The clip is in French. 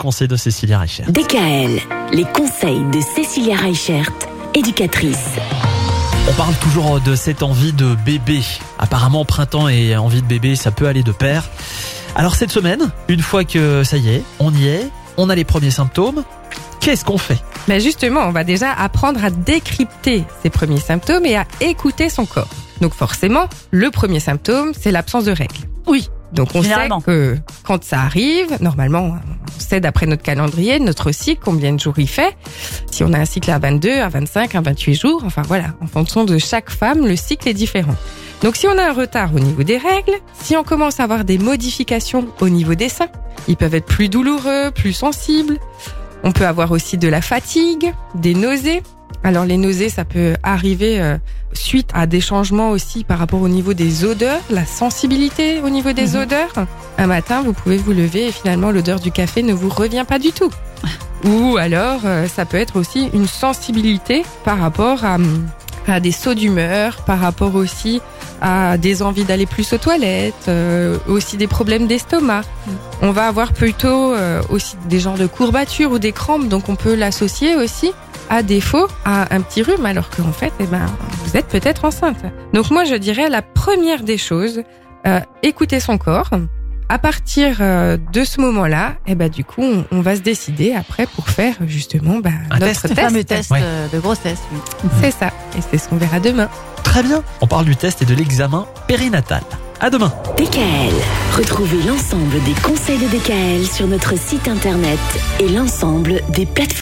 Conseil de Cécilia Reichert. DKL, les conseils de Cécilia Reichert, éducatrice. On parle toujours de cette envie de bébé. Apparemment, printemps et envie de bébé, ça peut aller de pair. Alors cette semaine, une fois que ça y est, on y est, on a les premiers symptômes, qu'est-ce qu'on fait? Ben justement, on va déjà apprendre à décrypter ces premiers symptômes et à écouter son corps. Donc forcément, le premier symptôme, c'est l'absence de règles. Oui. Donc on sait que quand ça arrive, normalement, on sait d'après notre calendrier, notre cycle, combien de jours il fait. Si on a un cycle à 22, à 25, à 28 jours, enfin voilà, en fonction de chaque femme, le cycle est différent. Donc si on a un retard au niveau des règles, si on commence à avoir des modifications au niveau des seins, ils peuvent être plus douloureux, plus sensibles. On peut avoir aussi de la fatigue, des nausées. Alors les nausées, ça peut arriver euh, suite à des changements aussi par rapport au niveau des odeurs, la sensibilité au niveau des Mhm. odeurs. Un matin, vous pouvez vous lever et finalement l'odeur du café ne vous revient pas du tout. Ou alors, euh, ça peut être aussi une sensibilité par rapport à, à des sauts d'humeur, par rapport aussi à des envies d'aller plus aux toilettes, euh, aussi des problèmes d'estomac. On va avoir plutôt euh, aussi des genres de courbatures ou des crampes, donc on peut l'associer aussi à défaut à un petit rhume, alors qu'en fait, eh ben, vous êtes peut-être enceinte. Donc moi, je dirais la première des choses, euh, écouter son corps. À partir euh, de ce moment-là, eh ben du coup, on, on va se décider après pour faire justement ben, Un notre test. Le test. fameux test Ouais. euh, de grossesse. oui. C'est ça, et c'est ce qu'on verra demain. Très bien. On parle du test et de l'examen périnatal. À demain. DKL, retrouvez l'ensemble des conseils de DKL sur notre site internet et l'ensemble des plateformes.